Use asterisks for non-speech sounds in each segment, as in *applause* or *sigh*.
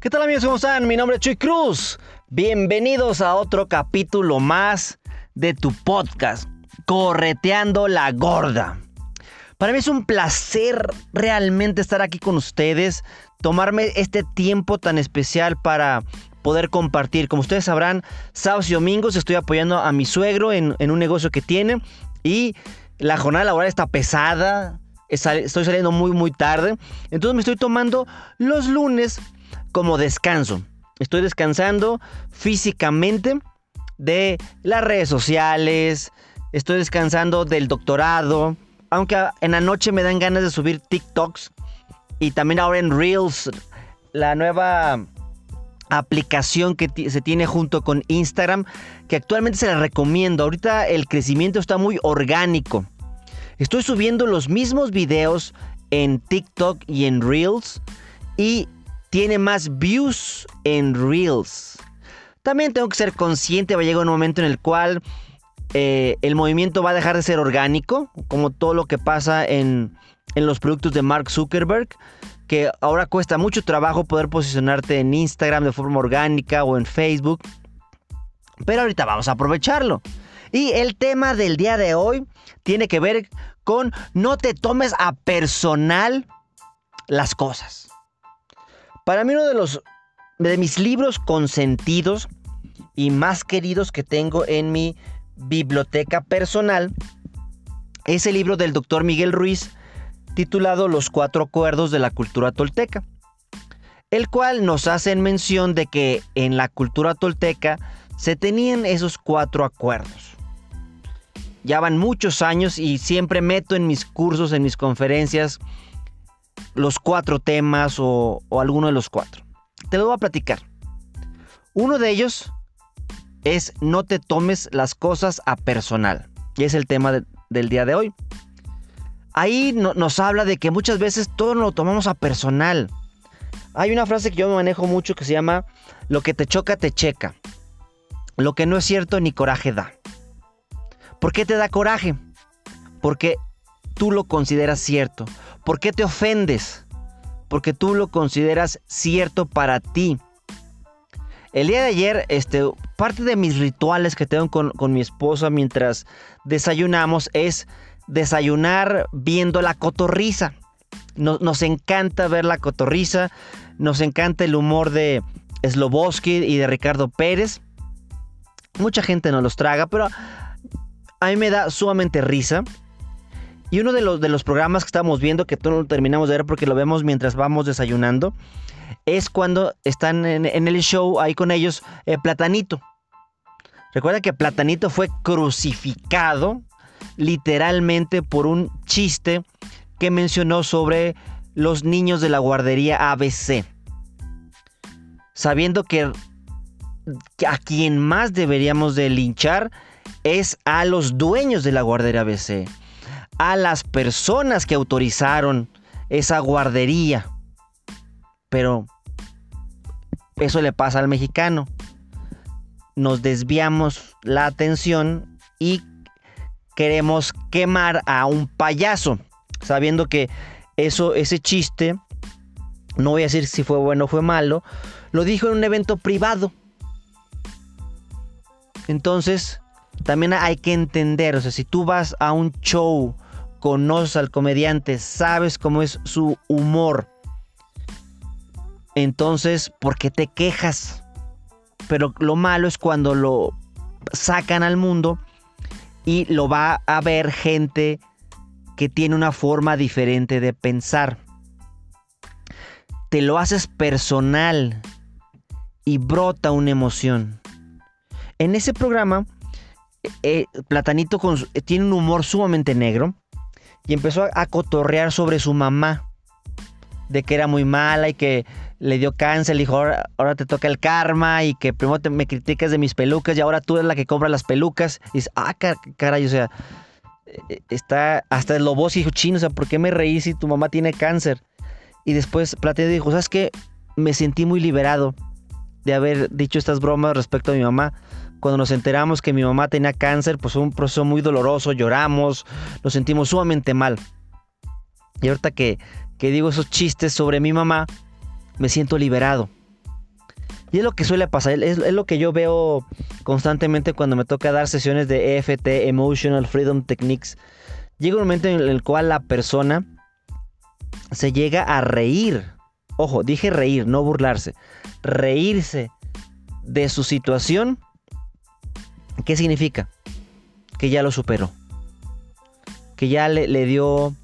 ¿Qué tal amigos? ¿Cómo están? Mi nombre es Chuy Cruz. Bienvenidos a otro capítulo más de tu podcast, Correteando la Gorda. Para mí es un placer realmente estar aquí con ustedes, tomarme este tiempo tan especial para poder compartir. Como ustedes sabrán, sábados y domingos estoy apoyando a mi suegro en, en un negocio que tiene y la jornada laboral está pesada, estoy saliendo muy muy tarde, entonces me estoy tomando los lunes como descanso. Estoy descansando físicamente de las redes sociales, estoy descansando del doctorado, aunque en la noche me dan ganas de subir TikToks y también ahora en Reels, la nueva aplicación que se tiene junto con Instagram, que actualmente se la recomiendo. Ahorita el crecimiento está muy orgánico. Estoy subiendo los mismos videos en TikTok y en Reels y tiene más views en Reels. También tengo que ser consciente, va a llegar un momento en el cual eh, el movimiento va a dejar de ser orgánico, como todo lo que pasa en, en los productos de Mark Zuckerberg, que ahora cuesta mucho trabajo poder posicionarte en Instagram de forma orgánica o en Facebook. Pero ahorita vamos a aprovecharlo. Y el tema del día de hoy tiene que ver con no te tomes a personal las cosas. Para mí uno de los de mis libros consentidos y más queridos que tengo en mi biblioteca personal es el libro del doctor Miguel Ruiz titulado Los cuatro acuerdos de la cultura tolteca, el cual nos hace mención de que en la cultura tolteca se tenían esos cuatro acuerdos. Ya van muchos años y siempre meto en mis cursos, en mis conferencias, los cuatro temas o, alguno de los cuatro. Te lo voy a platicar. Uno de ellos es no te tomes las cosas a personal. Y es el tema del día de hoy. Ahí nos habla de que muchas veces todo lo tomamos a personal. Hay una frase que yo me manejo mucho que se llama lo que te choca te checa. Lo que no es cierto ni coraje da. ¿Por qué te da coraje? Porque tú lo consideras cierto. ¿Por qué te ofendes? Porque tú lo consideras cierto para ti. El día de ayer, este, parte de mis rituales que tengo con, mi esposa mientras desayunamos es desayunar viendo la cotorriza. Nos, nos, encanta ver la cotorriza, nos encanta el humor de Sloboski y de Ricardo Pérez. Mucha gente no los traga, pero a mí me da sumamente risa. Y uno de los, de los programas que estamos viendo, que no lo terminamos de ver porque lo vemos mientras vamos desayunando, es cuando están en, el show ahí con ellos, eh, Platanito. Recuerda que Platanito fue crucificado literalmente por un chiste que mencionó sobre los niños de la guardería ABC. Sabiendo que, que a quien más deberíamos de linchar es a los dueños de la guardería ABC a las personas que autorizaron esa guardería. Pero eso le pasa al mexicano. Nos desviamos la atención y queremos quemar a un payaso, sabiendo que eso, ese chiste, no voy a decir si fue bueno o fue malo, lo dijo en un evento privado. Entonces, también hay que entender, o sea, si tú vas a un show conoces al comediante, sabes cómo es su humor. Entonces, ¿por qué te quejas? Pero lo malo es cuando lo sacan al mundo y lo va a ver gente que tiene una forma diferente de pensar. Te lo haces personal y brota una emoción. En ese programa, eh, Platanito tiene un humor sumamente negro y empezó a, cotorrear sobre su mamá. de que era muy mala y que le dio cáncer, le dijo, ahora, te toca el karma y que primero te, me criticas de mis pelucas y ahora tú eres la que compra las pelucas. Y dices, ah, caray, o sea, eh, está hasta el lobo dijo, chino, o sea, ¿por qué me reí si tu mamá tiene cáncer? Y después Platea dijo, ¿sabes qué? Me sentí muy liberado de haber dicho estas bromas respecto a mi mamá. Cuando nos enteramos que mi mamá tenía cáncer, pues fue un proceso muy doloroso, lloramos, nos sentimos sumamente mal. Y ahorita que, que digo esos chistes sobre mi mamá, me siento liberado. Y es lo que suele pasar, es, lo que yo veo constantemente cuando me toca dar sesiones de EFT, Emotional Freedom Techniques. Llega un momento en el cual la persona se llega a reír. Ojo, dije reír, no burlarse. Reírse de su situación. ¿Qué significa? Que ya lo superó. Que ya le, dio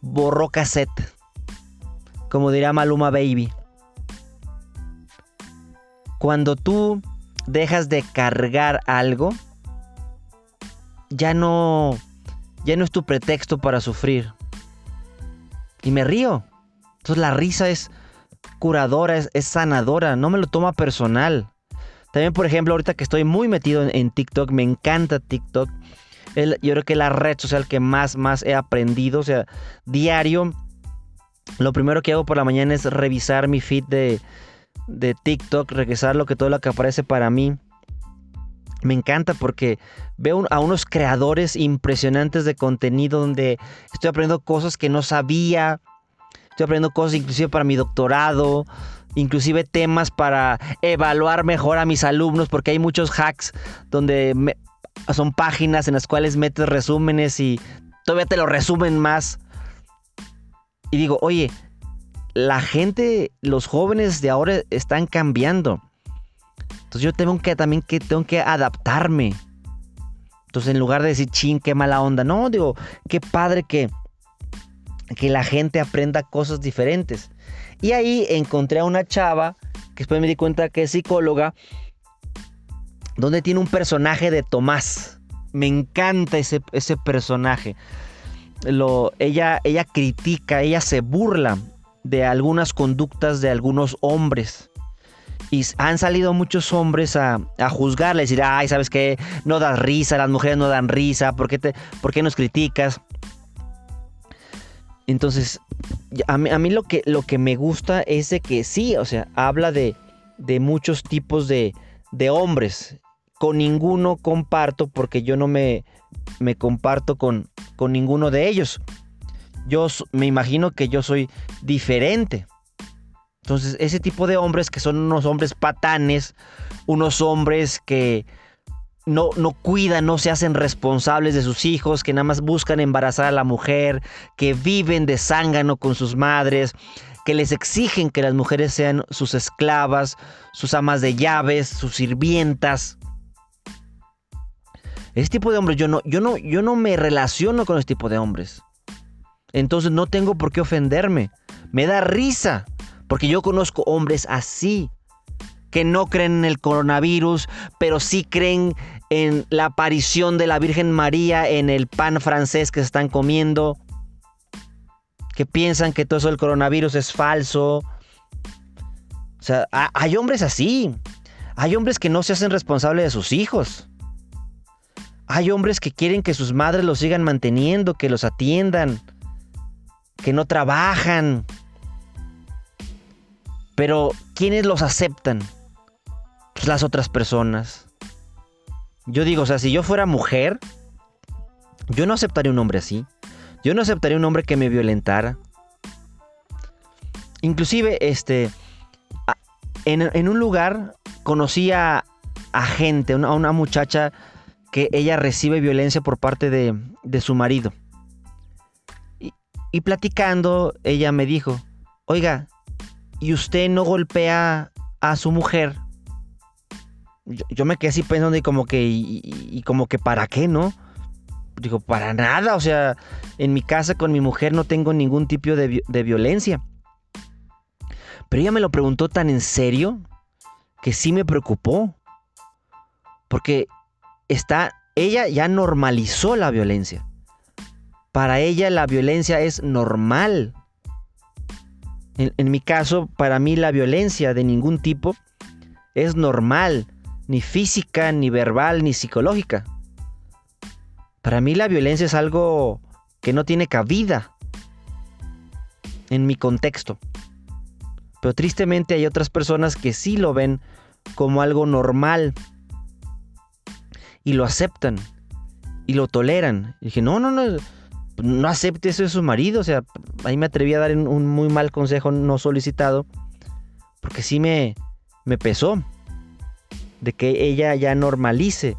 borró cassette. Como diría Maluma Baby. Cuando tú dejas de cargar algo, ya no ya no es tu pretexto para sufrir. Y me río. Entonces la risa es curadora, es, sanadora, no me lo toma personal. También, por ejemplo, ahorita que estoy muy metido en, TikTok, me encanta TikTok. yo creo que la red social que más, más he aprendido, o sea, diario, lo primero que hago por la mañana es revisar mi feed de, de TikTok, regresar lo que todo lo que aparece para mí. Me encanta porque veo a unos creadores impresionantes de contenido donde estoy aprendiendo cosas que no sabía. Estoy aprendiendo cosas inclusive para mi doctorado, inclusive temas para evaluar mejor a mis alumnos porque hay muchos hacks donde son páginas en las cuales metes resúmenes y todavía te lo resumen más. Y digo, oye, la gente, los jóvenes de ahora están cambiando. Entonces yo tengo que también que tengo que adaptarme. Entonces en lugar de decir, chin, qué mala onda, no, digo, qué padre que, que la gente aprenda cosas diferentes. Y ahí encontré a una chava, que después me di cuenta que es psicóloga, donde tiene un personaje de Tomás. Me encanta ese, ese personaje. Ella, ella critica, ella se burla de algunas conductas de algunos hombres. Y han salido muchos hombres a, a juzgarle, decir, ay, ¿sabes qué? No das risa, las mujeres no dan risa, ¿por qué, te, por qué nos criticas? Entonces, a mí, lo, que, lo que me gusta es de que sí, o sea, habla de, muchos tipos de, hombres. Con ninguno comparto porque yo no me, comparto con ninguno de ellos yo me imagino que yo soy diferente. Entonces, ese tipo de hombres que son unos hombres patanes, unos hombres que no, no cuidan, no se hacen responsables de sus hijos, que nada más buscan embarazar a la mujer, que viven de zángano con sus madres, que les exigen que las mujeres sean sus esclavas, sus amas de llaves, sus sirvientas. Ese tipo de hombres, yo no, yo no, yo no me relaciono con ese tipo de hombres. Entonces no tengo por qué ofenderme. Me da risa, porque yo conozco hombres así, que no creen en el coronavirus, pero sí creen en la aparición de la Virgen María en el pan francés que se están comiendo, que piensan que todo eso del coronavirus es falso. O sea, hay hombres así. Hay hombres que no se hacen responsables de sus hijos. Hay hombres que quieren que sus madres los sigan manteniendo, que los atiendan que no trabajan. Pero ¿quiénes los aceptan? Pues las otras personas. Yo digo, o sea, si yo fuera mujer, yo no aceptaría un hombre así. Yo no aceptaría un hombre que me violentara. Inclusive, este, en, un lugar conocí a, gente, a una, muchacha que ella recibe violencia por parte de, de su marido. Y platicando, ella me dijo, oiga, ¿y usted no golpea a su mujer? Yo, me quedé así pensando y como que, y, como que, ¿para qué, no? Digo, para nada, o sea, en mi casa con mi mujer no tengo ningún tipo de, de violencia. Pero ella me lo preguntó tan en serio que sí me preocupó. Porque está, ella ya normalizó la violencia. Para ella la violencia es normal. En, mi caso, para mí la violencia de ningún tipo es normal, ni física, ni verbal, ni psicológica. Para mí la violencia es algo que no tiene cabida en mi contexto. Pero tristemente hay otras personas que sí lo ven como algo normal y lo aceptan y lo toleran. Y dije, no, no, no, no acepte eso de su marido. O sea, ahí me atreví a dar un muy mal consejo no solicitado. Porque sí me, me pesó de que ella ya normalice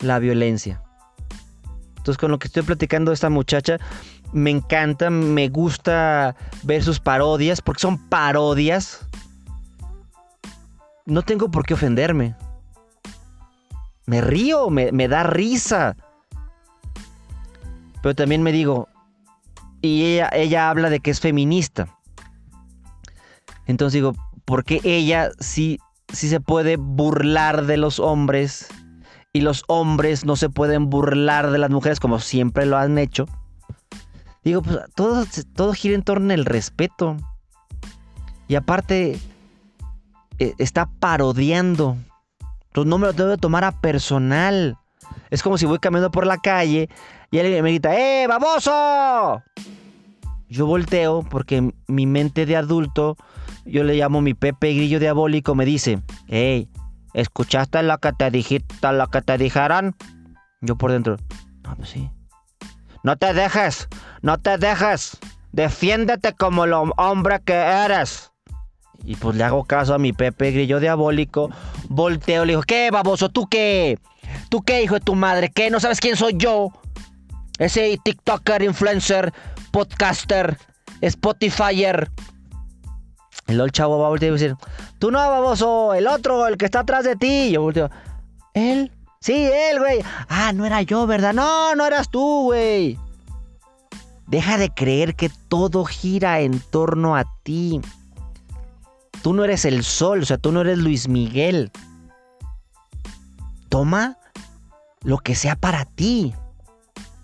la violencia. Entonces con lo que estoy platicando de esta muchacha, me encanta, me gusta ver sus parodias, porque son parodias. No tengo por qué ofenderme. Me río, me, me da risa. Pero también me digo, y ella, ella habla de que es feminista. Entonces digo, ¿por qué ella sí, sí se puede burlar de los hombres y los hombres no se pueden burlar de las mujeres como siempre lo han hecho? Digo, pues todo, todo gira en torno al respeto. Y aparte, e, está parodiando. Entonces no me lo tengo que tomar a personal. Es como si voy caminando por la calle y alguien me grita, ¡eh, baboso! Yo volteo porque mi mente de adulto, yo le llamo mi Pepe Grillo diabólico, me dice, hey, ¿escuchaste lo que te dijiste, lo que te dijeron? Yo por dentro, pues sí. No te dejes, no te dejes. Defiéndete como el hombre que eres. Y pues le hago caso a mi Pepe Grillo diabólico. Volteo, le digo, ¿qué, baboso? ¿Tú qué? ¿Tú qué, hijo de tu madre? ¿Qué? ¿No sabes quién soy yo? Ese TikToker, influencer, podcaster, Spotifyer. El chavo va a voltear y decir, tú no, baboso, el otro, el que está atrás de ti. Y yo volteo, ¿él? Sí, él, güey. Ah, no era yo, ¿verdad? No, no eras tú, güey. Deja de creer que todo gira en torno a ti. Tú no eres el sol, o sea, tú no eres Luis Miguel. Toma lo que sea para ti,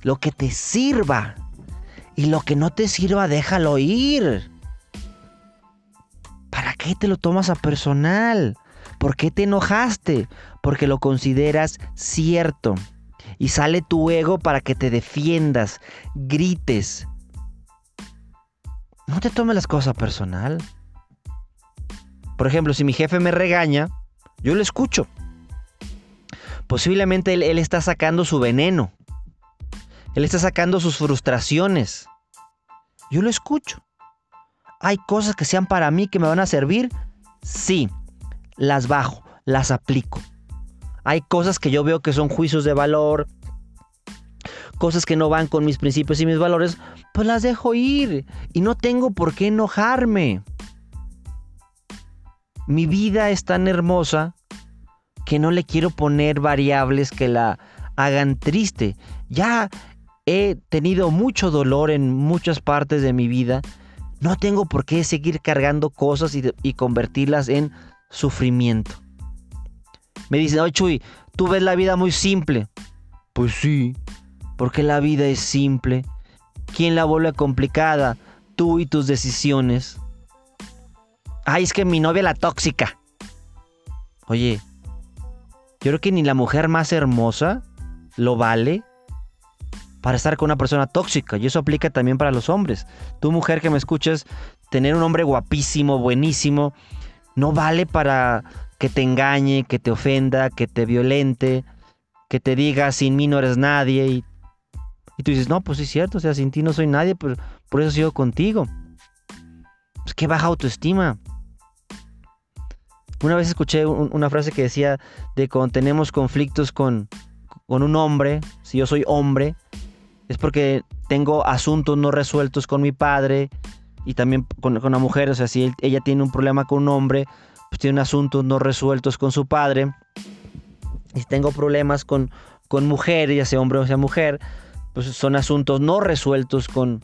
lo que te sirva. Y lo que no te sirva, déjalo ir. ¿Para qué te lo tomas a personal? ¿Por qué te enojaste? Porque lo consideras cierto. Y sale tu ego para que te defiendas, grites. No te tomes las cosas personal. Por ejemplo, si mi jefe me regaña, yo lo escucho. Posiblemente él, él está sacando su veneno. Él está sacando sus frustraciones. Yo lo escucho. ¿Hay cosas que sean para mí que me van a servir? Sí, las bajo, las aplico. Hay cosas que yo veo que son juicios de valor, cosas que no van con mis principios y mis valores, pues las dejo ir. Y no tengo por qué enojarme. Mi vida es tan hermosa que no le quiero poner variables que la hagan triste. Ya he tenido mucho dolor en muchas partes de mi vida. No tengo por qué seguir cargando cosas y, convertirlas en sufrimiento. Me dicen, oye Chuy, tú ves la vida muy simple. Pues sí, porque la vida es simple. ¿Quién la vuelve complicada? Tú y tus decisiones. Ay, es que mi novia la tóxica. Oye, yo creo que ni la mujer más hermosa lo vale para estar con una persona tóxica. Y eso aplica también para los hombres. Tú mujer que me escuchas, tener un hombre guapísimo, buenísimo, no vale para que te engañe, que te ofenda, que te violente, que te diga sin mí no eres nadie. Y, tú dices, no, pues sí es cierto, o sea, sin ti no soy nadie, pero por eso sigo contigo. Pues qué baja autoestima. Una vez escuché una frase que decía de cuando tenemos conflictos con, con un hombre, si yo soy hombre, es porque tengo asuntos no resueltos con mi padre y también con, la mujer. O sea, si ella tiene un problema con un hombre, pues tiene asuntos no resueltos con su padre. Y si tengo problemas con, con mujer, ya sea hombre o sea mujer, pues son asuntos no resueltos con,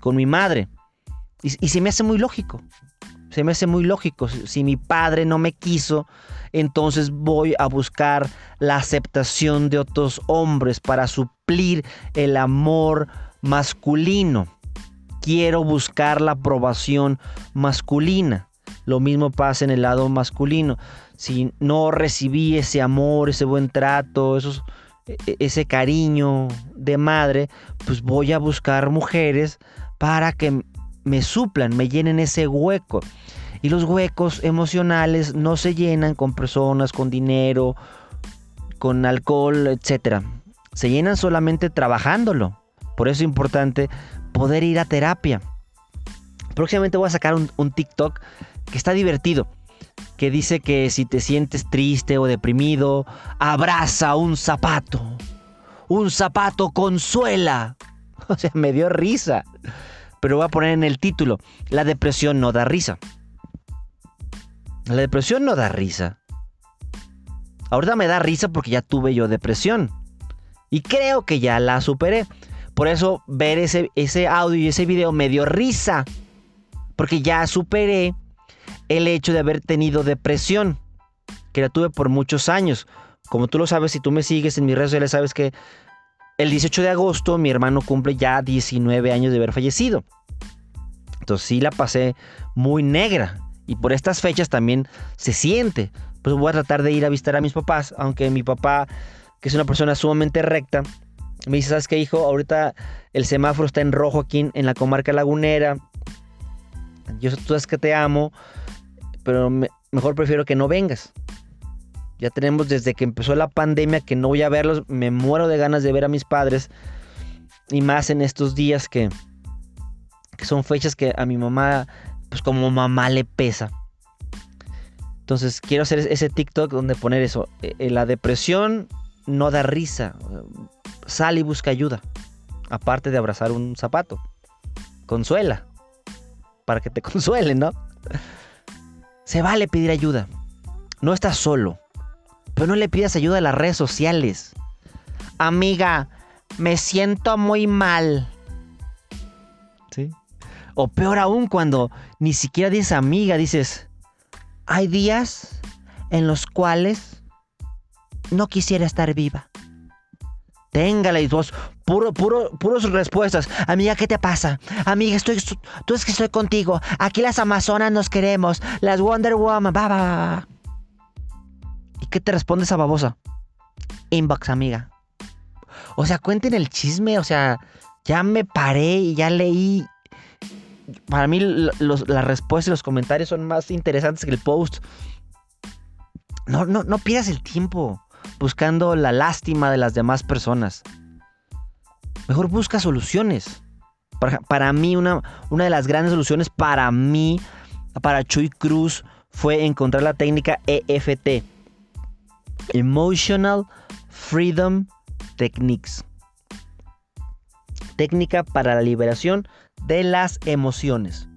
con mi madre. Y, y se me hace muy lógico se me hace muy lógico. Si mi padre no me quiso, entonces voy a buscar la aceptación de otros hombres para suplir el amor masculino. quiero buscar la aprobación masculina. Lo mismo pasa en el lado masculino. Si no recibí ese amor, ese buen trato, esos, e, e, ese cariño de madre, pues voy a buscar mujeres para que me suplan, me llenen ese hueco. Y los huecos emocionales no se llenan con personas, con dinero, con alcohol, etc. Se llenan solamente trabajándolo. Por eso es importante poder ir a terapia. Próximamente voy a sacar un, TikTok que está divertido. Que dice que si te sientes triste o deprimido, abraza un zapato. Un zapato consuela. *laughs* O sea, me dio risa. Pero voy a poner en el título, la depresión no da risa. La depresión no da risa. Ahorita me da risa porque ya tuve yo depresión. Y creo que ya la superé. Por eso ver ese, ese audio y ese video me dio risa. Porque ya superé el hecho de haber tenido depresión. Que la tuve por muchos años. Como tú lo sabes, si tú me sigues en mis redes sociales, sabes que el 18 de agosto mi hermano cumple ya 19 años de haber fallecido. Entonces sí la pasé muy negra. Y por estas fechas también se siente. Pues voy a tratar de ir a visitar a mis papás. Aunque mi papá, que es una persona sumamente recta, me dice, ¿sabes qué, hijo? Ahorita el semáforo está en rojo aquí en, la comarca lagunera. Yo tú sabes que te amo, pero mejor prefiero que no vengas. Ya tenemos desde que empezó la pandemia que no voy a verlos. Me muero de ganas de ver a mis padres. Y más en estos días que, son fechas que a mi mamá, pues como mamá le pesa. Entonces quiero hacer ese TikTok donde poner eso. Eh, eh, la depresión no da risa. Sal y busca ayuda. Aparte de abrazar un zapato. Consuela. Para que te *laughs* consuelen, ¿no? Se vale pedir ayuda. No estás solo. Pero no le pidas ayuda a las redes sociales. Amiga, me siento muy mal. ¿Sí? O peor aún cuando ni siquiera dices amiga, dices, hay días en los cuales no quisiera estar viva. Téngala y vos, puro, puro, puros respuestas. Amiga, ¿qué te pasa? Amiga, estoy, tú es que estoy contigo. Aquí las Amazonas nos queremos. Las Wonder Woman, va, va, va. ¿Y qué te responde esa babosa? Inbox, amiga. O sea, cuenten el chisme, o sea, ya me paré y ya leí. Para mí las respuestas y los comentarios son más interesantes que el post. No, no, no pierdas el tiempo buscando la lástima de las demás personas. Mejor busca soluciones. Para, mí, una, una de las grandes soluciones para mí, para Chuy Cruz, fue encontrar la técnica EFT Emotional Freedom Techniques. Técnica para la liberación de las emociones.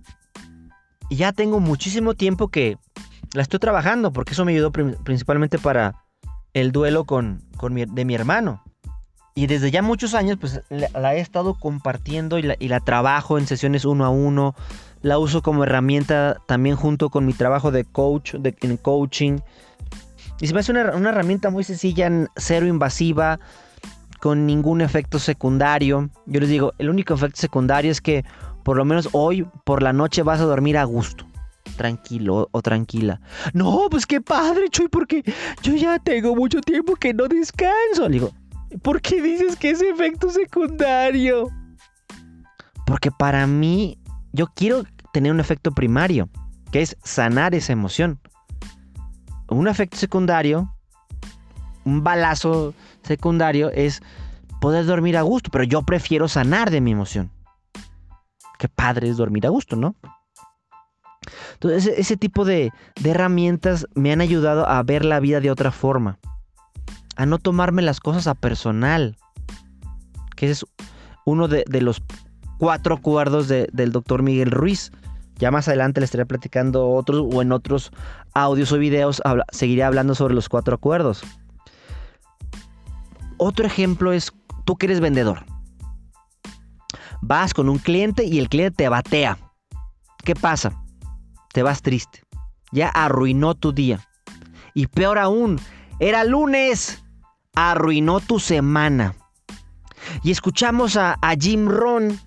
Y ya tengo muchísimo tiempo que la estoy trabajando porque eso me ayudó principalmente para el duelo con, de mi hermano. Y desde ya muchos años pues la, he estado compartiendo y la, trabajo en sesiones uno a uno. La uso como herramienta también junto con mi trabajo de coach, de, en coaching. Y se me hace una, una herramienta muy sencilla, cero invasiva, con ningún efecto secundario. Yo les digo, el único efecto secundario es que por lo menos hoy por la noche vas a dormir a gusto. Tranquilo o tranquila. No, pues qué padre, Chuy, porque yo ya tengo mucho tiempo que no descanso. Le digo, ¿por qué dices que es efecto secundario? Porque para mí, yo quiero tener un efecto primario, que es sanar esa emoción un efecto secundario, un balazo secundario es poder dormir a gusto, pero yo prefiero sanar de mi emoción. Qué padre es dormir a gusto, ¿no? Entonces, ese, tipo de, herramientas me han ayudado a ver la vida de otra forma, a no tomarme las cosas a personal, que es uno de, los cuatro acuerdos del doctor Miguel Ruiz. Ya más adelante les estaré platicando otros o en otros audios o videos seguiré hablando sobre los cuatro acuerdos. Otro ejemplo es tú que eres vendedor. Vas con un cliente y el cliente te batea. ¿Qué pasa? Te vas triste. Ya arruinó tu día. Y peor aún, era lunes. Arruinó tu semana. Y escuchamos a, Jim Ron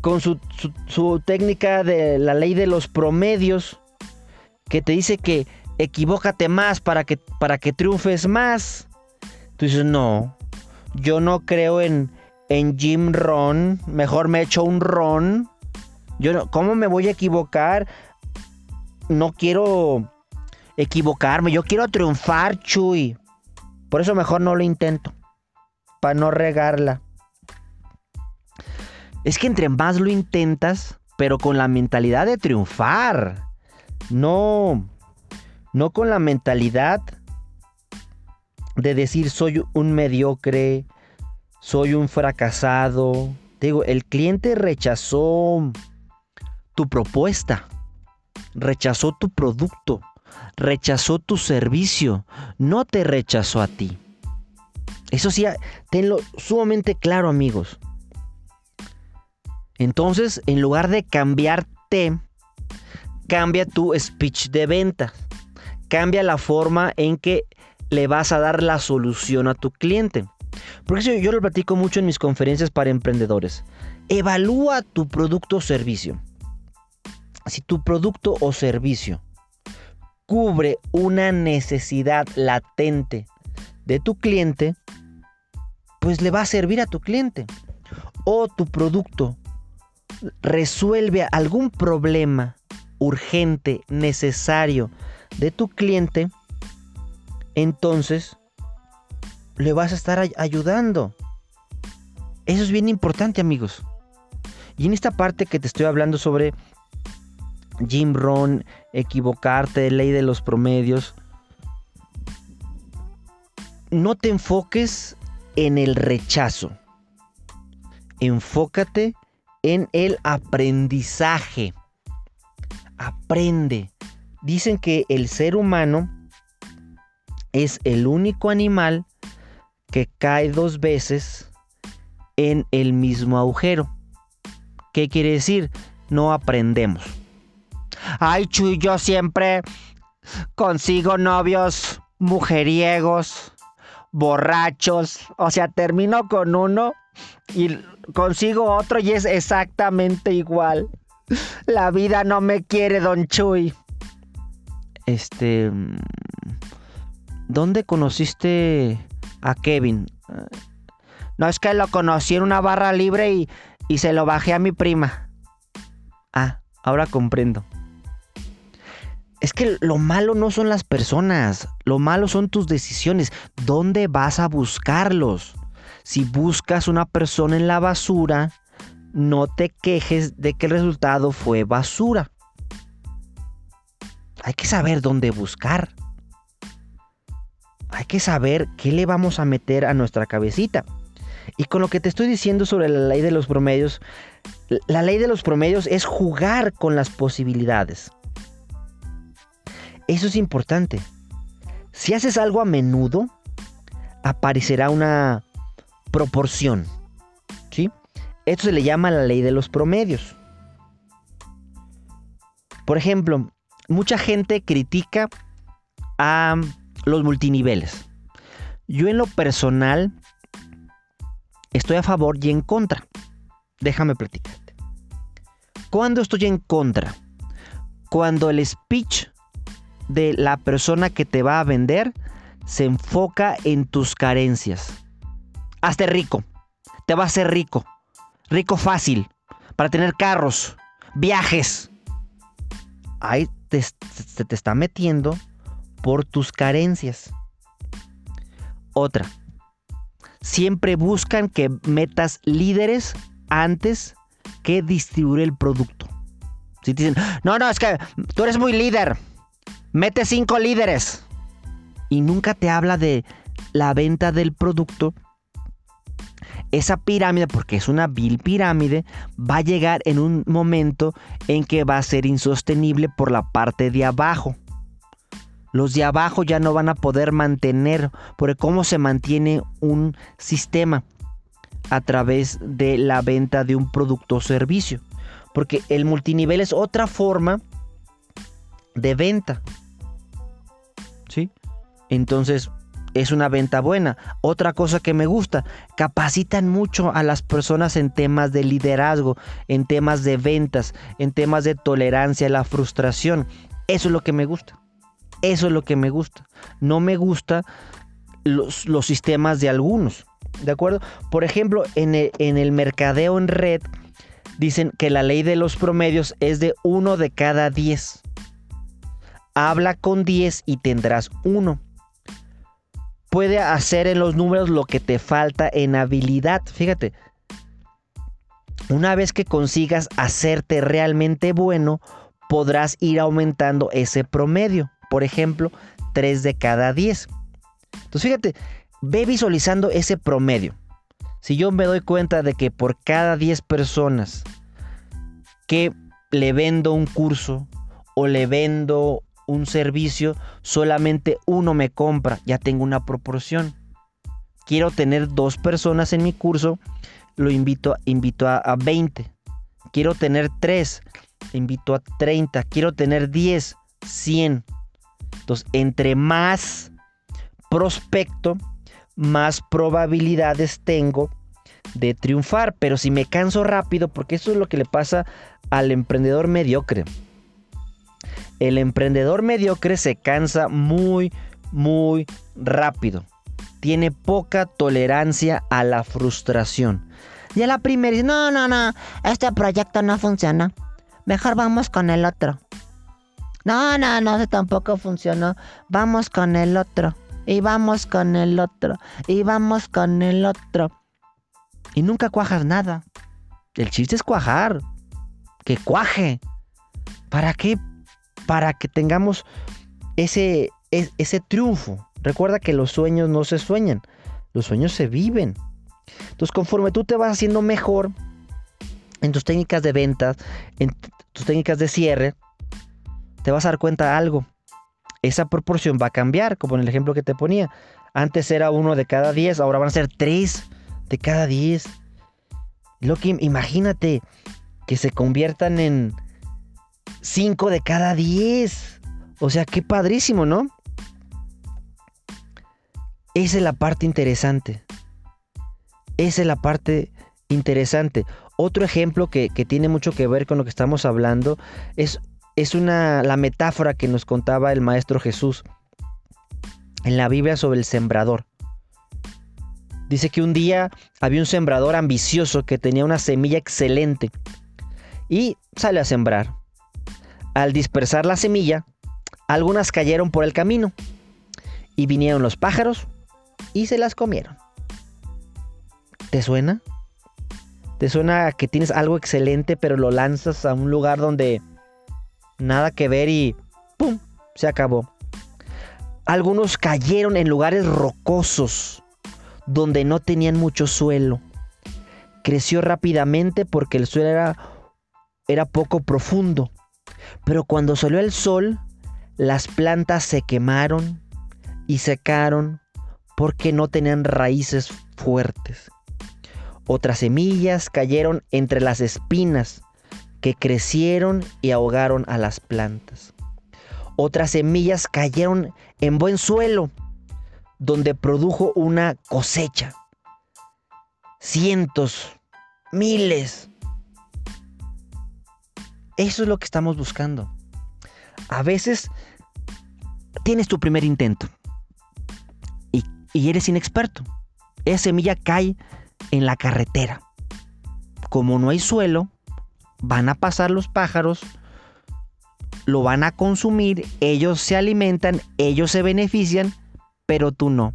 con su, su, técnica de la ley de los promedios, que te dice que equivócate más para que, para que triunfes más. Tú dices, no, yo no creo en, en Jim Ron, mejor me echo un Ron. Yo no, ¿Cómo me voy a equivocar? No quiero equivocarme, yo quiero triunfar, Chuy. Por eso mejor no lo intento, para no regarla. Es que entre más lo intentas, pero con la mentalidad de triunfar, no, no con la mentalidad de decir soy un mediocre, soy un fracasado. digo, el cliente rechazó tu propuesta, rechazó tu producto, rechazó tu servicio, no te rechazó a ti. Eso sí, tenlo sumamente claro, amigos. Entonces, en lugar de cambiarte, cambia tu speech de venta. Cambia la forma en que le vas a dar la solución a tu cliente. Porque yo lo platico mucho en mis conferencias para emprendedores. Evalúa tu producto o servicio si tu producto o servicio cubre una necesidad latente de tu cliente, pues le va a servir a tu cliente. O tu producto resuelve algún problema urgente, necesario de tu cliente, entonces le vas a estar ayudando. Eso es bien importante, amigos. Y en esta parte que te estoy hablando sobre Jim Ron, equivocarte, ley de los promedios. No te enfoques en el rechazo. Enfócate en el aprendizaje. Aprende. Dicen que el ser humano es el único animal que cae dos veces en el mismo agujero. ¿Qué quiere decir? No aprendemos. Ay, Chuy, yo siempre consigo novios mujeriegos, borrachos. O sea, termino con uno y consigo otro y es exactamente igual. La vida no me quiere, don Chuy. Este... ¿Dónde conociste a Kevin? No es que lo conocí en una barra libre y, y se lo bajé a mi prima. Ah, ahora comprendo. Es que lo malo no son las personas, lo malo son tus decisiones. ¿Dónde vas a buscarlos? Si buscas una persona en la basura, no te quejes de que el resultado fue basura. Hay que saber dónde buscar. Hay que saber qué le vamos a meter a nuestra cabecita. Y con lo que te estoy diciendo sobre la ley de los promedios, la ley de los promedios es jugar con las posibilidades. Eso es importante. Si haces algo a menudo, aparecerá una proporción. ¿Sí? Esto se le llama la ley de los promedios. Por ejemplo, mucha gente critica a los multiniveles. Yo en lo personal estoy a favor y en contra. Déjame platicarte. ¿Cuándo estoy en contra? Cuando el speech de la persona que te va a vender se enfoca en tus carencias. Hazte rico. Te va a hacer rico. Rico fácil. Para tener carros, viajes. Ahí te, te está metiendo por tus carencias. Otra. Siempre buscan que metas líderes antes que distribuir el producto. Si te dicen, no, no, es que tú eres muy líder. Mete cinco líderes. Y nunca te habla de la venta del producto. Esa pirámide, porque es una vil pirámide, va a llegar en un momento en que va a ser insostenible por la parte de abajo. Los de abajo ya no van a poder mantener, porque cómo se mantiene un sistema a través de la venta de un producto o servicio. Porque el multinivel es otra forma de venta. ¿Sí? Entonces, es una venta buena. Otra cosa que me gusta, capacitan mucho a las personas en temas de liderazgo, en temas de ventas, en temas de tolerancia a la frustración. Eso es lo que me gusta. Eso es lo que me gusta. No me gusta los, los sistemas de algunos. ¿De acuerdo? Por ejemplo, en el, en el mercadeo en red dicen que la ley de los promedios es de uno de cada 10. Habla con 10 y tendrás uno. Puede hacer en los números lo que te falta en habilidad. Fíjate, una vez que consigas hacerte realmente bueno, podrás ir aumentando ese promedio. Por ejemplo, 3 de cada 10. Entonces fíjate, ve visualizando ese promedio. Si yo me doy cuenta de que por cada 10 personas que le vendo un curso o le vendo un servicio, solamente uno me compra, ya tengo una proporción. Quiero tener dos personas en mi curso, lo invito, invito a, a 20. Quiero tener tres, invito a 30. Quiero tener 10, 100. Entonces, entre más prospecto, más probabilidades tengo de triunfar. Pero si me canso rápido, porque eso es lo que le pasa al emprendedor mediocre. El emprendedor mediocre se cansa muy, muy rápido. Tiene poca tolerancia a la frustración. Y a la primera dice, no, no, no, este proyecto no funciona. Mejor vamos con el otro. No, no, no, ese tampoco funcionó. Vamos con el otro. Y vamos con el otro. Y vamos con el otro. Y nunca cuajas nada. El chiste es cuajar. Que cuaje. ¿Para qué? Para que tengamos ese, ese triunfo. Recuerda que los sueños no se sueñan, los sueños se viven. Entonces, conforme tú te vas haciendo mejor en tus técnicas de ventas, en tus técnicas de cierre, te vas a dar cuenta de algo. Esa proporción va a cambiar, como en el ejemplo que te ponía. Antes era uno de cada diez, ahora van a ser tres de cada diez. Lo que imagínate que se conviertan en 5 de cada 10. O sea, qué padrísimo, ¿no? Esa es la parte interesante. Esa es la parte interesante. Otro ejemplo que, tiene mucho que ver con lo que estamos hablando es, es una, la metáfora que nos contaba el Maestro Jesús en la Biblia sobre el sembrador. Dice que un día había un sembrador ambicioso que tenía una semilla excelente y sale a sembrar. Al dispersar la semilla, algunas cayeron por el camino y vinieron los pájaros y se las comieron. ¿Te suena? ¿Te suena que tienes algo excelente pero lo lanzas a un lugar donde nada que ver y ¡pum! Se acabó. Algunos cayeron en lugares rocosos donde no tenían mucho suelo. Creció rápidamente porque el suelo era, era poco profundo pero cuando salió el sol, las plantas se quemaron y secaron porque no tenían raíces fuertes. Otras semillas cayeron entre las espinas que crecieron y ahogaron a las plantas. Otras semillas cayeron en buen suelo, donde produjo una cosecha. Cientos, miles, eso es lo que estamos buscando. A veces tienes tu primer intento y, eres inexperto. Esa semilla cae en la carretera. Como no hay suelo, van a pasar los pájaros, lo van a consumir, ellos se alimentan, ellos se benefician, pero tú no.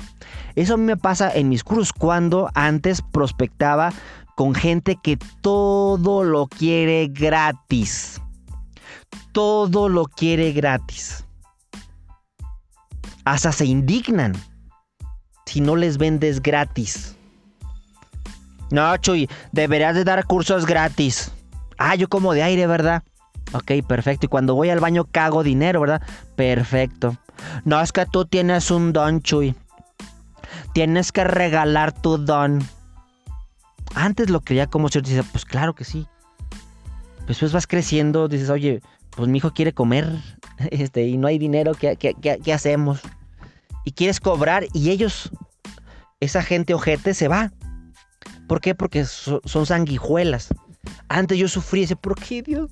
Eso a mí me pasa en mis cursos cuando antes prospectaba con gente que todo lo quiere gratis. Todo lo quiere gratis. Hasta se indignan si no les vendes gratis. No, Chuy, deberías de dar cursos gratis. Ah, yo como de aire, ¿verdad? Ok, perfecto. Y cuando voy al baño cago dinero, ¿verdad? Perfecto. No, es que tú tienes un don, Chuy. Tienes que regalar tu don. Antes lo creía como cierto, dice, pues claro que sí. Después vas creciendo, dices, oye, pues mi hijo quiere comer, *laughs* este, y no hay dinero, ¿qué, qué, hacemos? y quieres cobrar y ellos, esa gente ojete se va. ¿Por qué? Porque son sanguijuelas. Antes yo sufrí ese, ¿por qué Dios?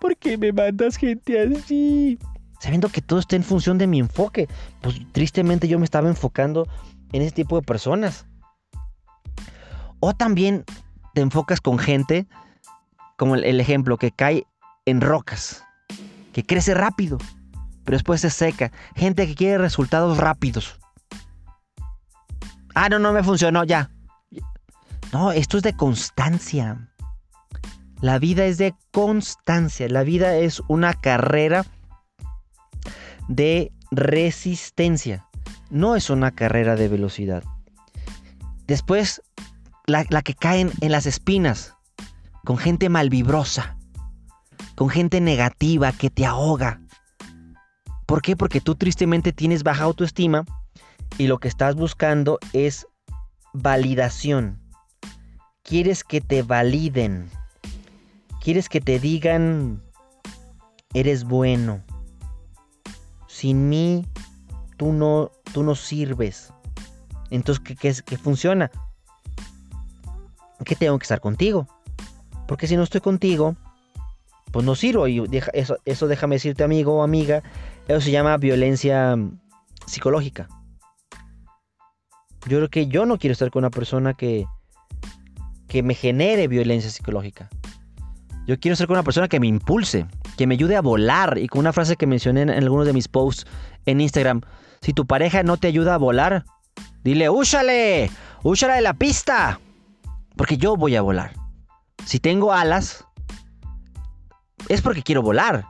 ¿Por qué me mandas gente así? Sabiendo que todo está en función de mi enfoque. Pues tristemente yo me estaba enfocando en ese tipo de personas. O también te enfocas con gente, como el, ejemplo, que cae en rocas, que crece rápido, pero después se seca. Gente que quiere resultados rápidos. Ah, no, no me funcionó, ya. No, esto es de constancia. La vida es de constancia. La vida es una carrera de resistencia. No es una carrera de velocidad. Después, la, que caen en las espinas, con gente malvibrosa, con gente negativa que te ahoga. ¿Por qué? Porque tú tristemente tienes baja autoestima y lo que estás buscando es validación. Quieres que te validen. Quieres que te digan, eres bueno. Sin mí, tú no, tú no sirves. Entonces, ¿qué, qué, qué funciona? Que tengo que estar contigo. Porque si no estoy contigo, pues no sirvo. Y eso, eso déjame decirte, amigo o amiga, eso se llama violencia mm, psicológica. Yo creo que yo no quiero estar con una persona que, que me genere violencia psicológica. Yo quiero ser con una persona que me impulse, que me ayude a volar. Y con una frase que mencioné en, algunos de mis posts en Instagram. Si tu pareja no te ayuda a volar, dile, úchale, úchale de la pista. Porque yo voy a volar. Si tengo alas, es porque quiero volar.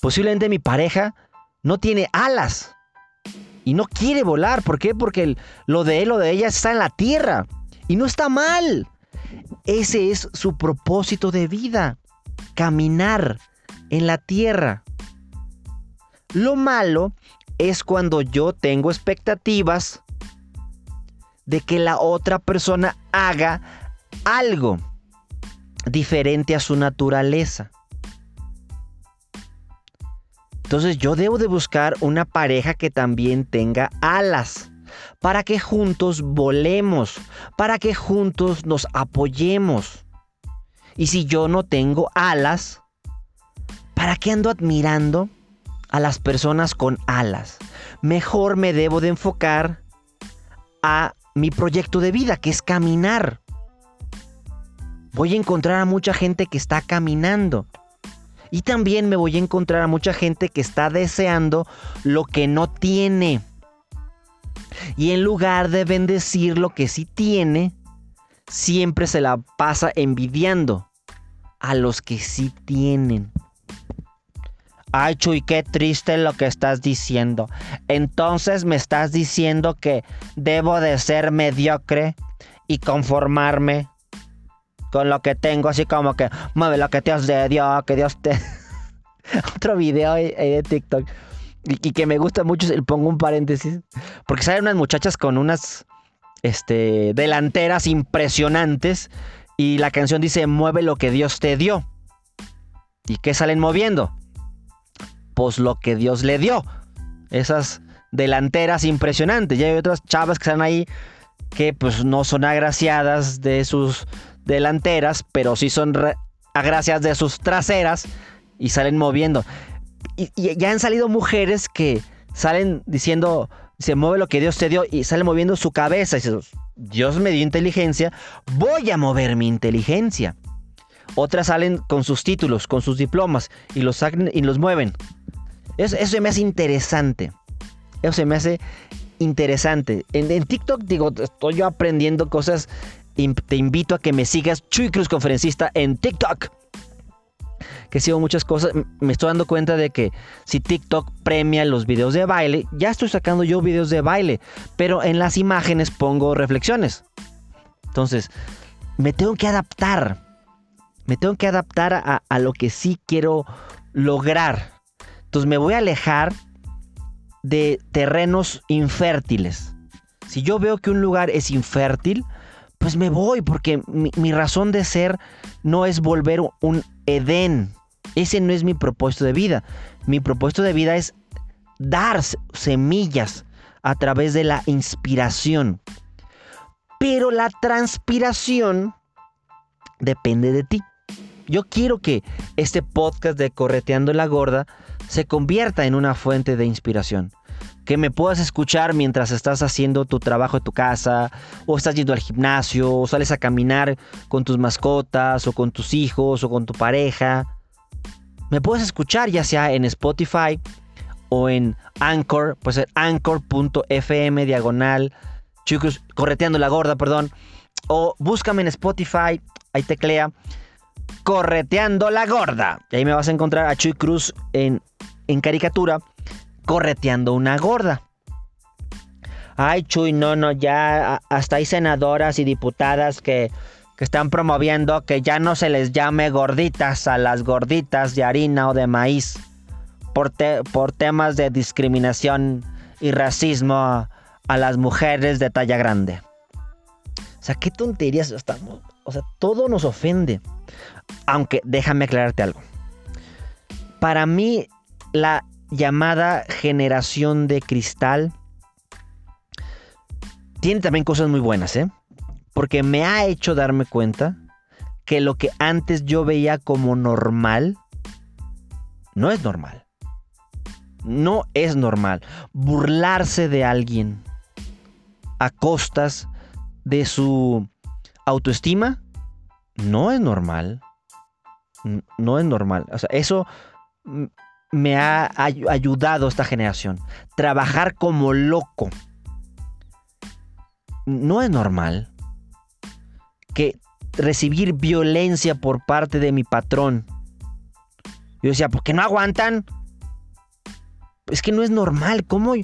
Posiblemente mi pareja no tiene alas y no quiere volar. ¿Por qué? Porque lo de él o de ella está en la tierra. Y no está mal. Ese es su propósito de vida, caminar en la tierra. Lo malo es cuando yo tengo expectativas de que la otra persona haga algo diferente a su naturaleza. Entonces yo debo de buscar una pareja que también tenga alas para que juntos volemos, para que juntos nos apoyemos. Y si yo no tengo alas, ¿para qué ando admirando a las personas con alas? Mejor me debo de enfocar a mi proyecto de vida, que es caminar. Voy a encontrar a mucha gente que está caminando. Y también me voy a encontrar a mucha gente que está deseando lo que no tiene. Y en lugar de bendecir lo que sí tiene, siempre se la pasa envidiando a los que sí tienen. Ay, Chuy, qué triste lo que estás diciendo. Entonces me estás diciendo que debo de ser mediocre y conformarme con lo que tengo, así como que mueve lo que Dios te dio, que Dios te... *laughs* Otro video de TikTok y, que me gusta mucho, pongo un paréntesis, porque salen unas muchachas con unas este, delanteras impresionantes y la canción dice, mueve lo que Dios te dio. ¿Y qué salen moviendo? Pues lo que Dios le dio. Esas delanteras impresionantes. Y hay otras chavas que están ahí que pues no son agraciadas de sus delanteras, pero sí son agraciadas de sus traseras y salen moviendo y, ya han salido mujeres que salen diciendo, se mueve lo que Dios te dio y sale moviendo su cabeza. Y Dios me dio inteligencia, voy a mover mi inteligencia. Otras salen con sus títulos, con sus diplomas y los sacan y los mueven. Eso, eso me hace interesante. Eso se me hace interesante. En, en TikTok, digo, estoy yo aprendiendo cosas. Te invito a que me sigas, Chuy Cruz Conferencista, en TikTok que sigo muchas cosas, me estoy dando cuenta de que si TikTok premia los videos de baile, ya estoy sacando yo videos de baile, pero en las imágenes pongo reflexiones. Entonces, me tengo que adaptar. Me tengo que adaptar a, a lo que sí quiero lograr. Entonces me voy a alejar de terrenos infértiles. Si yo veo que un lugar es infértil, pues me voy porque mi, razón de ser no es volver un Edén. Ese no es mi propósito de vida. Mi propósito de vida es dar semillas a través de la inspiración. Pero la transpiración depende de ti. Yo quiero que este podcast de Correteando la Gorda se convierta en una fuente de inspiración. Que me puedas escuchar mientras estás haciendo tu trabajo en tu casa, o estás yendo al gimnasio, o sales a caminar con tus mascotas, o con tus hijos, o con tu pareja. Me puedes escuchar ya sea en Spotify o en Anchor, pues en anchor.fm diagonal, chicos, correteando la gorda, perdón. O búscame en Spotify, ahí teclea, correteando la gorda. Y ahí me vas a encontrar a Chuy Cruz en, en caricatura, correteando una gorda. Ay, Chuy, no, no, ya hasta hay senadoras y diputadas que, que están promoviendo que ya no se les llame gorditas a las gorditas de harina o de maíz por, por temas de discriminación y racismo a, las mujeres de talla grande. O sea, qué tonterías estamos. O sea, todo nos ofende. Aunque déjame aclararte algo. Para mí, la llamada generación de cristal tiene también cosas muy buenas, ¿eh? Porque me ha hecho darme cuenta que lo que antes yo veía como normal, no es normal. No es normal. Burlarse de alguien a costas de su autoestima, no es normal. No es normal. O sea, eso me ha ayudado esta generación. Trabajar como loco. No es normal. Que recibir violencia por parte de mi patrón. Yo decía, ¿por qué no aguantan? Es que no es normal. ¿Cómo,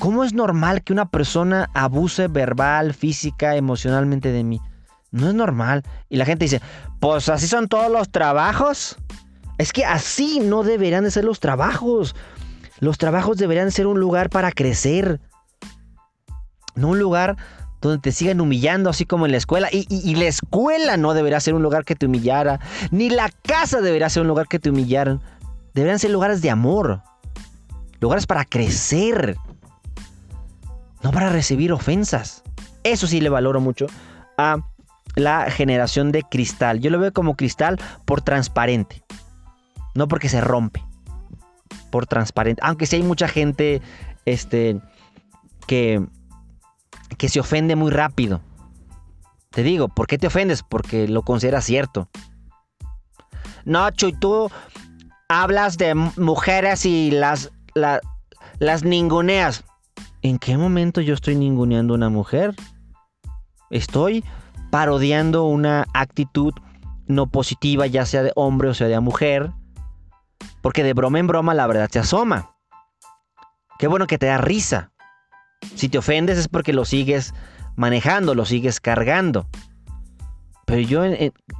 ¿Cómo es normal que una persona abuse verbal, física, emocionalmente de mí? No es normal. Y la gente dice, pues así son todos los trabajos. Es que así no deberían de ser los trabajos. Los trabajos deberían ser un lugar para crecer. No un lugar donde te sigan humillando, así como en la escuela. Y, y, la escuela no debería ser un lugar que te humillara. Ni la casa debería ser un lugar que te humillaran. Deberían ser lugares de amor. Lugares para crecer. No para recibir ofensas. Eso sí le valoro mucho a la generación de cristal. Yo lo veo como cristal por transparente. No porque se rompe. Por transparente. Aunque sí hay mucha gente este, que, que se ofende muy rápido. Te digo, ¿por qué te ofendes? Porque lo consideras cierto. No, Chuy, tú hablas de mujeres y las las ninguneas. ¿En qué momento yo estoy ninguneando una mujer? Estoy parodiando una actitud no positiva, ya sea de hombre o sea de mujer. Porque de broma en broma la verdad se asoma. Qué bueno que te da risa. Si te ofendes es porque lo sigues manejando, lo sigues cargando. Pero yo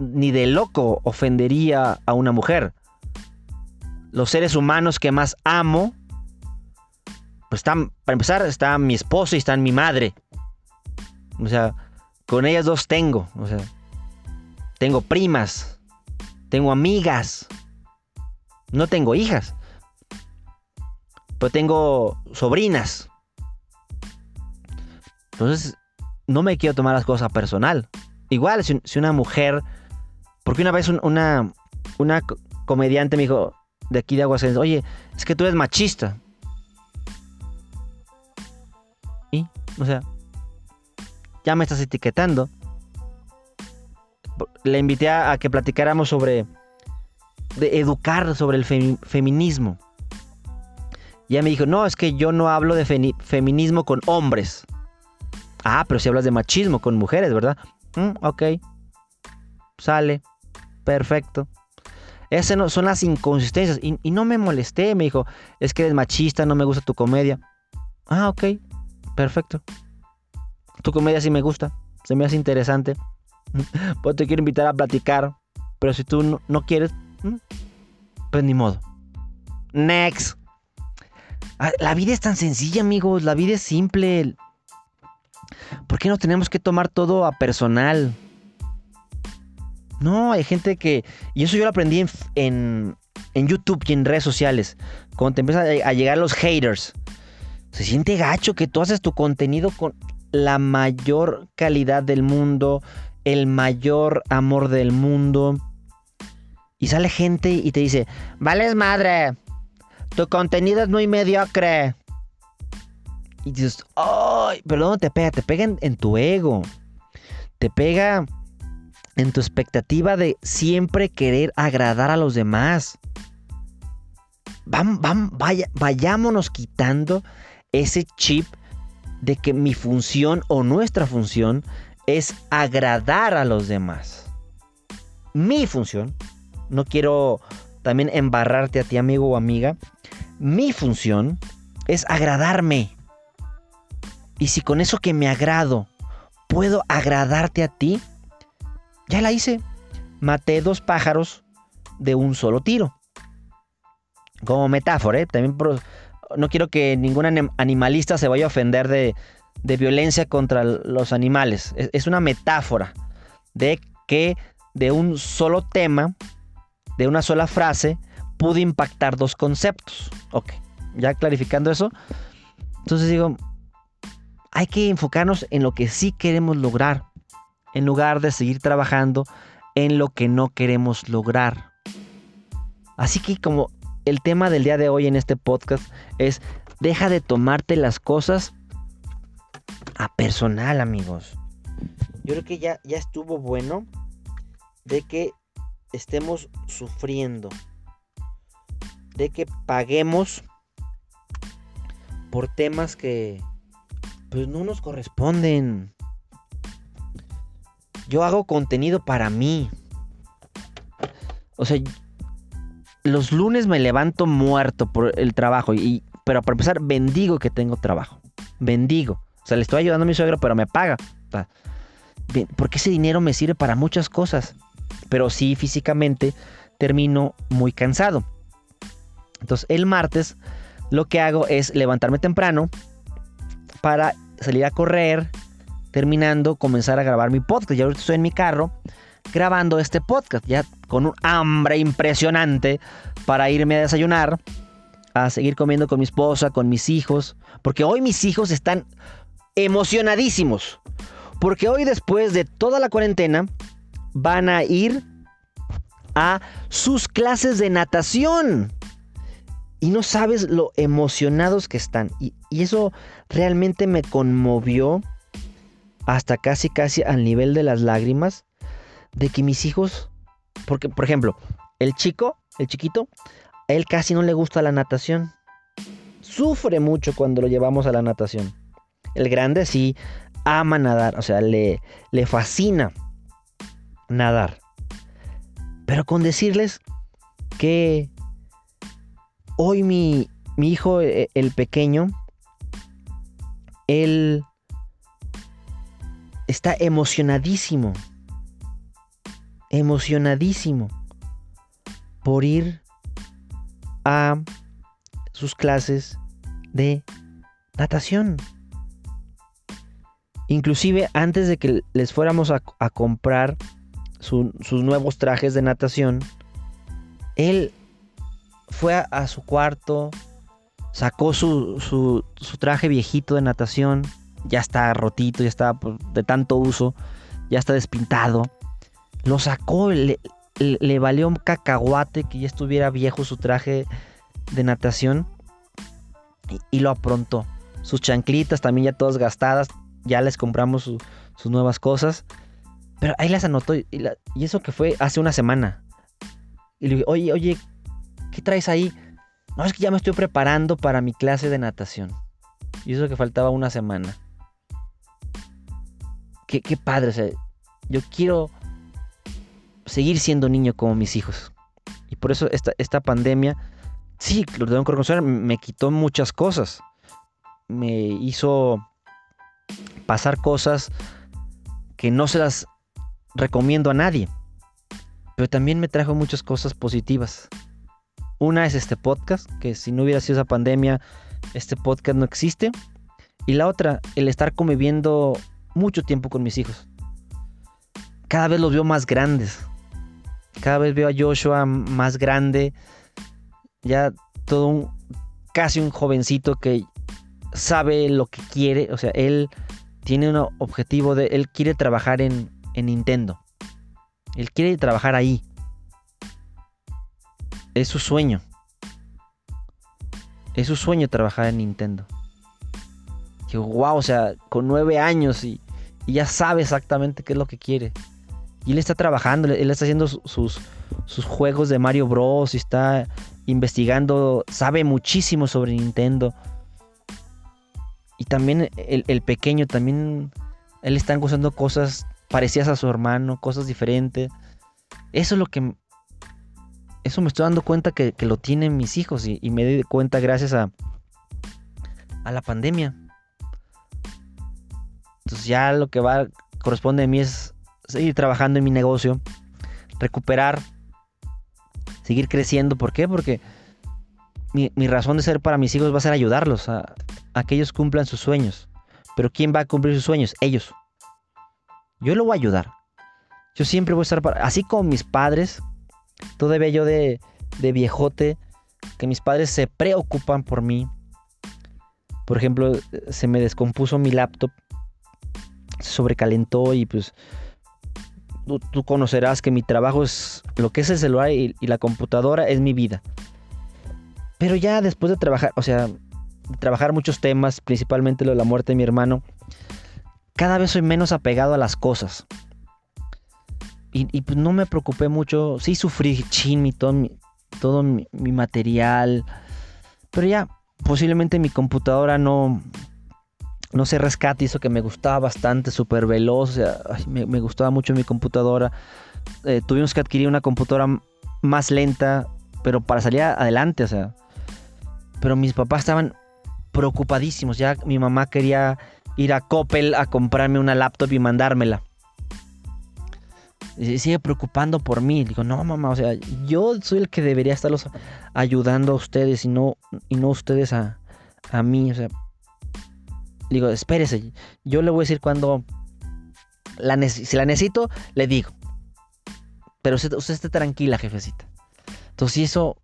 ni de loco ofendería a una mujer. Los seres humanos que más amo pues están, para empezar, está mi esposo y está mi madre. O sea, con ellas dos tengo. O sea, tengo primas, tengo amigas, no tengo hijas, pero tengo sobrinas. Entonces, no me quiero tomar las cosas personal. Igual, si, una mujer, porque una vez una, una comediante me dijo de aquí de Aguascalientes, oye, es que tú eres machista. O sea, ya me estás etiquetando. Le invité a, que platicáramos sobre de educar sobre el feminismo. Y ella me dijo, no, es que yo no hablo de feminismo con hombres. Ah, pero si hablas de machismo con mujeres, ¿verdad? Mm, ok. Sale. Perfecto. Esas no, son las inconsistencias. Y, y, no me molesté. Me dijo, es que eres machista, no me gusta tu comedia. Ah, ok perfecto. Tu comedia sí me gusta, se me hace interesante. *laughs* Pues te quiero invitar a platicar, pero si tú no, quieres, pues ni modo. Next. Ah, la vida es tan sencilla, amigos. La vida es simple. ¿Por qué no tenemos que tomar todo a personal? No, hay gente que... Y eso yo lo aprendí en, en, en YouTube y en redes sociales. Cuando te empiezan a llegar los haters Se siente gacho que tú haces tu contenido con la mayor calidad del mundo, el mayor amor del mundo. Y sale gente y te dice, vales madre, tu contenido es muy mediocre. Y dices, ay, pero ¿dónde te pega? Te pega en, tu ego. Te pega en tu expectativa de siempre querer agradar a los demás. vayámonos quitando ese chip de que mi función o nuestra función es agradar a los demás. Mi función, no quiero también embarrarte a ti amigo o amiga, mi función es agradarme. Y si con eso que me agrado puedo agradarte a ti, ya la hice. Maté dos pájaros de un solo tiro. Como metáfora, ¿eh? también no quiero que ningún animalista se vaya a ofender de, de violencia contra los animales. Es, una metáfora de que de un solo tema, de una sola frase, pude impactar dos conceptos. Ok, ya clarificando eso. Entonces digo, hay que enfocarnos en lo que sí queremos lograr, en lugar de seguir trabajando en lo que no queremos lograr. Así que como el tema del día de hoy en este podcast es, deja de tomarte las cosas a personal, amigos. Yo creo que ya, ya estuvo bueno de que estemos sufriendo. De que paguemos por temas que pues no nos corresponden. Yo hago contenido para mí. O sea, los lunes me levanto muerto por el trabajo y pero para empezar bendigo que tengo trabajo. Bendigo. O sea, le estoy ayudando a mi suegro, pero me paga. porque ese dinero me sirve para muchas cosas. Pero sí, físicamente termino muy cansado. Entonces, el martes lo que hago es levantarme temprano para salir a correr, terminando, comenzar a grabar mi podcast. Ya ahorita estoy en mi carro grabando este podcast, ya con un hambre impresionante para irme a desayunar, a seguir comiendo con mi esposa, con mis hijos, porque hoy mis hijos están emocionadísimos. Porque hoy después de toda la cuarentena van a ir a sus clases de natación. Y no sabes lo emocionados que están. Y, eso realmente me conmovió hasta casi casi al nivel de las lágrimas de que mis hijos, porque por ejemplo, el chico, el chiquito, a él casi no le gusta la natación. Sufre mucho cuando lo llevamos a la natación. El grande sí ama nadar, o sea, le, le fascina nadar. Pero con decirles que hoy mi, mi hijo, e, el pequeño, él está emocionadísimo, emocionadísimo por ir a sus clases de natación. Inclusive antes de que les fuéramos a, comprar sus nuevos trajes de natación, él fue a, su cuarto, sacó su, su, traje viejito de natación, ya está rotito, ya está pues, de tanto uso, ya está despintado. Lo sacó, le, le, valió un cacahuate que ya estuviera viejo su traje de natación y, lo aprontó. Sus chanclitas también ya todas gastadas, ya les compramos sus nuevas cosas. Pero ahí las anotó y, eso que fue hace una semana. Y le dije, oye, oye, ¿qué traes ahí? No, es que ya me estoy preparando para mi clase de natación. Y eso que faltaba una semana. Qué, qué padre, o sea, yo quiero seguir siendo niño como mis hijos. Y por eso esta, esta pandemia, sí, lo tengo que reconocer, me quitó muchas cosas. Me hizo pasar cosas que no se las recomiendo a nadie. Pero también me trajo muchas cosas positivas. Una es este podcast, que si no hubiera sido esa pandemia, este podcast no existe. Y la otra, el estar conviviendo mucho tiempo con mis hijos. Cada vez los veo más grandes. Cada vez veo a Joshua más grande. Ya todo un, casi un jovencito que sabe lo que quiere, o sea, él tiene un objetivo de, él quiere trabajar en, en Nintendo. Él quiere trabajar ahí. Es su sueño. Es su sueño trabajar en Nintendo. Que wow, o sea, con nueve años y, ya sabe exactamente qué es lo que quiere. Y él está trabajando, él está haciendo sus, sus juegos de Mario Bros. y está investigando, sabe muchísimo sobre Nintendo. Y también el, pequeño, también él está usando cosas parecidas a su hermano, cosas diferentes. Eso es lo que... Eso me estoy dando cuenta que, lo tienen mis hijos y, me doy cuenta gracias a, a la pandemia. Entonces ya lo que va corresponde a mí es seguir trabajando en mi negocio, recuperar, seguir creciendo. ¿Por qué? Porque mi, razón de ser para mis hijos va a ser ayudarlos a, que ellos cumplan sus sueños. Pero ¿quién va a cumplir sus sueños? Ellos. Yo lo voy a ayudar. Yo siempre voy a estar para... Así como mis padres, todavía yo de, de viejote, que mis padres se preocupan por mí. Por ejemplo, se me descompuso mi laptop, se sobrecalentó y pues tú, conocerás que mi trabajo es lo que es el celular y, la computadora es mi vida. Pero ya después de trabajar, o sea, trabajar muchos temas, principalmente lo de la muerte de mi hermano, cada vez soy menos apegado a las cosas. Y, pues no me preocupé mucho. Sí sufrí chin, mi, todo, mi, todo mi, material. Pero ya, posiblemente mi computadora no, no se rescate. Hizo que me gustaba bastante, súper veloz. O sea, me, gustaba mucho mi computadora. Eh, tuvimos que adquirir una computadora más lenta, pero para salir adelante, o sea. Pero mis papás estaban preocupadísimos. Ya mi mamá quería ir a Coppel a comprarme una laptop y mandármela. Y sigue preocupando por mí. Digo, no, mamá, o sea, yo soy el que debería estarlos ayudando a ustedes y no, y no ustedes a, a mí. O sea, digo, espérese, yo le voy a decir cuando la si la necesito, le digo. Pero usted, esté tranquila, jefecita. Entonces, si eso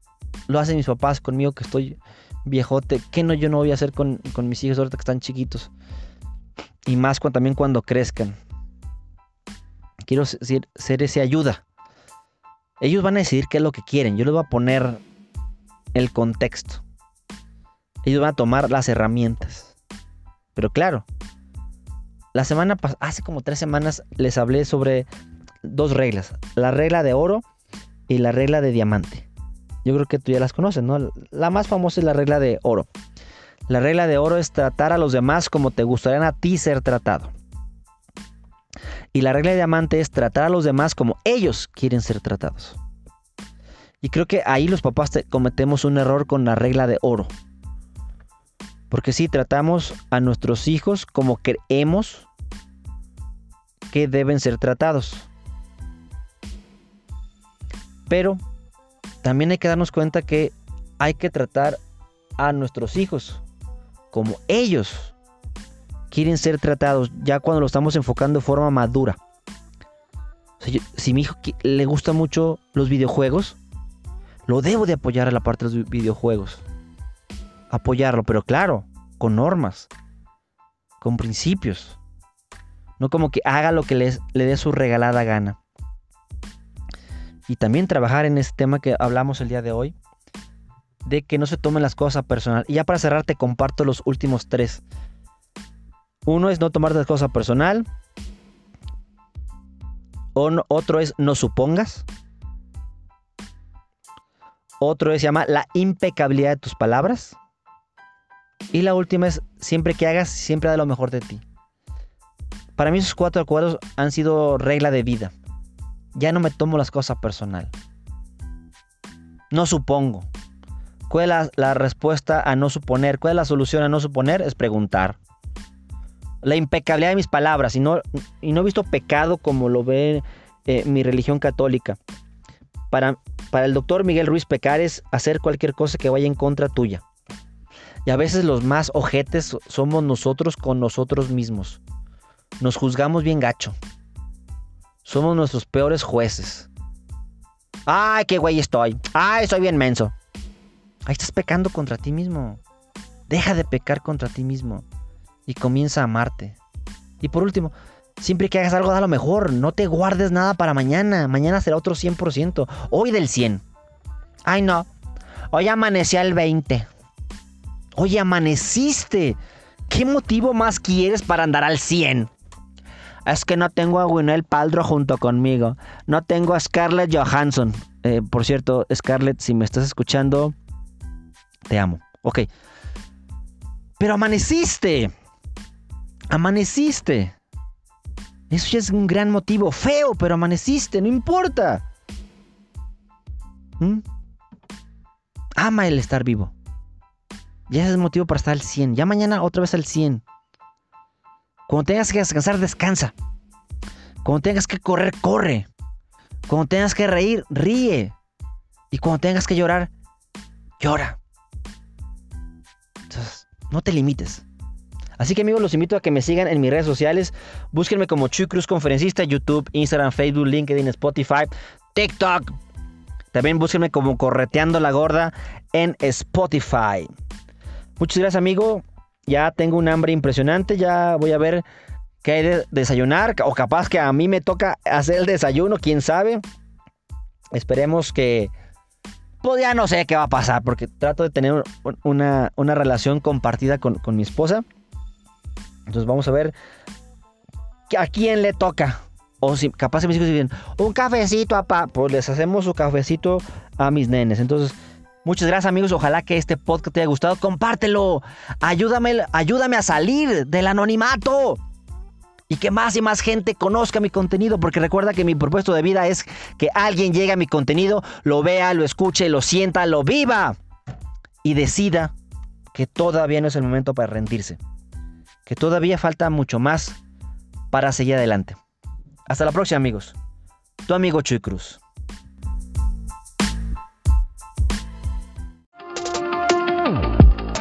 lo hacen mis papás conmigo, que estoy viejote, ¿qué no yo no voy a hacer con, con mis hijos ahorita que están chiquitos? Y más también cuando crezcan. Quiero ser, ser ese ayuda. Ellos van a decidir qué es lo que quieren. Yo les voy a poner el contexto. Ellos van a tomar las herramientas. Pero claro, la semana hace como tres semanas les hablé sobre dos reglas. La regla de oro y la regla de diamante. Yo creo que tú ya las conoces, ¿no? La más famosa es la regla de oro. La regla de oro es tratar a los demás como te gustaría a ti ser tratado. Y la regla de diamante es tratar a los demás como ellos quieren ser tratados. Y creo que ahí los papás cometemos un error con la regla de oro. Porque si tratamos a nuestros hijos como creemos que deben ser tratados. Pero también hay que darnos cuenta que hay que tratar a nuestros hijos como ellos quieren ser tratados, ya cuando lo estamos enfocando de forma madura. si mi hijo le gusta mucho los videojuegos, lo debo de apoyar a la parte de los videojuegos. Apoyarlo, pero claro, con normas, con principios. No como que haga lo que le dé su regalada gana. Y también trabajar en este tema que hablamos el día de hoy, de que no se tomen las cosas personal. Y ya para cerrar te comparto los últimos tres. Uno es no tomarte las cosas personal. otro es no supongas. Otro es se llama la impecabilidad de tus palabras. Y la última es siempre que hagas, siempre da lo mejor de ti. Para mí esos cuatro acuerdos han sido regla de vida. Ya no me tomo las cosas personal. No supongo. ¿Cuál es la, respuesta a no suponer? ¿Cuál es la solución a no suponer? Es preguntar. La impecabilidad de mis palabras y no, y no he visto pecado como lo ve eh, mi religión católica. Para, para el doctor Miguel Ruiz pecar es hacer cualquier cosa que vaya en contra tuya. Y a veces los más ojetes somos nosotros con nosotros mismos. Nos juzgamos bien gacho. Somos nuestros peores jueces. Ay, qué güey estoy. Ay, estoy bien menso. Ahí estás pecando contra ti mismo. Deja de pecar contra ti mismo y comienza a amarte. Y por último, siempre que hagas algo, da lo mejor. No te guardes nada para mañana. Mañana será otro 100%. Hoy del 100. Ay, no. Hoy amanecí al 20. Hoy amaneciste. ¿Qué motivo más quieres para andar al 100? Es que no tengo a Gwyneth Paldro junto conmigo. No tengo a Scarlett Johansson. Eh, por cierto, Scarlett, si me estás escuchando, te amo. Ok. Pero amaneciste. Amaneciste. Eso ya es un gran motivo. Feo, pero amaneciste, no importa. ¿Mm? Ama el estar vivo. Ya es motivo para estar al 100. Ya mañana otra vez al 100. Cuando tengas que descansar, descansa. Cuando tengas que correr, corre. Cuando tengas que reír, ríe. Y cuando tengas que llorar, llora. Entonces, no te limites. Así que amigos, los invito a que me sigan en mis redes sociales. Búsquenme como Chuy Cruz Conferencista, YouTube, Instagram, Facebook, LinkedIn, Spotify, TikTok. También búsquenme como Correteando la Gorda en Spotify. Muchas gracias, amigo. Ya tengo un hambre impresionante. Ya voy a ver qué hay de desayunar. O capaz que a mí me toca hacer el desayuno, quién sabe. Esperemos que. Pues ya no sé qué va a pasar, porque trato de tener una, relación compartida con, con mi esposa. Entonces vamos a ver a quién le toca. O si capaz mis hijos dicen, un cafecito, papá. Pues les hacemos su cafecito a mis nenes. Entonces, muchas gracias, amigos. Ojalá que este podcast te haya gustado. Compártelo. Ayúdame, ayúdame a salir del anonimato. Y que más y más gente conozca mi contenido. Porque recuerda que mi propósito de vida es que alguien llegue a mi contenido, lo vea, lo escuche, lo sienta, lo viva. Y decida que todavía no es el momento para rendirse que todavía falta mucho más para seguir adelante. Hasta la próxima amigos. Tu amigo Chuy Cruz.